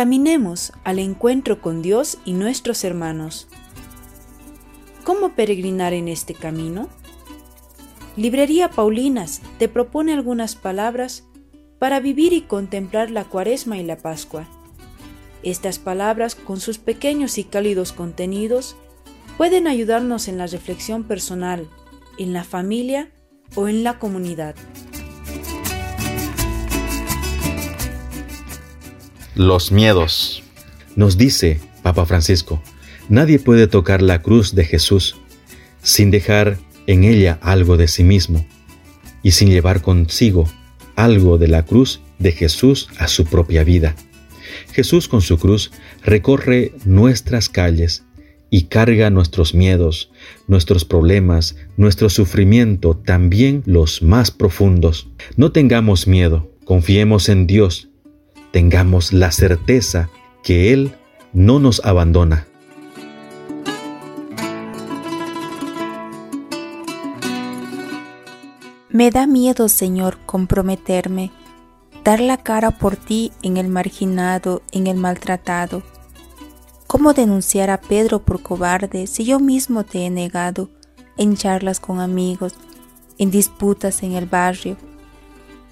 caminemos al encuentro con Dios y nuestros hermanos. ¿Cómo peregrinar en este camino? Librería Paulinas te propone algunas palabras para vivir y contemplar la cuaresma y la pascua. Estas palabras, con sus pequeños y cálidos contenidos, pueden ayudarnos en la reflexión personal, en la familia o en la comunidad. Los miedos. Nos dice Papa Francisco, nadie puede tocar la cruz de Jesús sin dejar en ella algo de sí mismo y sin llevar consigo algo de la cruz de Jesús a su propia vida. Jesús con su cruz recorre nuestras calles y carga nuestros miedos, nuestros problemas, nuestro sufrimiento, también los más profundos. No tengamos miedo, confiemos en Dios, tengamos la certeza que Él no nos abandona. Me da miedo, Señor, comprometerme, dar la cara por ti en el marginado, en el maltratado ¿Cómo denunciar a Pedro por cobarde si yo mismo te he negado en charlas con amigos, en disputas en el barrio?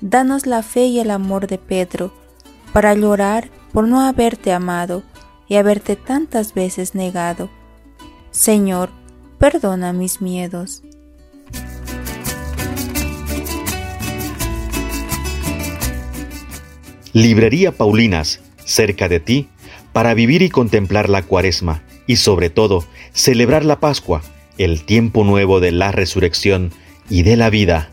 Danos la fe y el amor de Pedro para llorar por no haberte amado y haberte tantas veces negado. Señor, perdona mis miedos. Librería Paulinas, cerca de ti para vivir y contemplar la cuaresma y sobre todo celebrar la Pascua, el tiempo nuevo de la resurrección y de la vida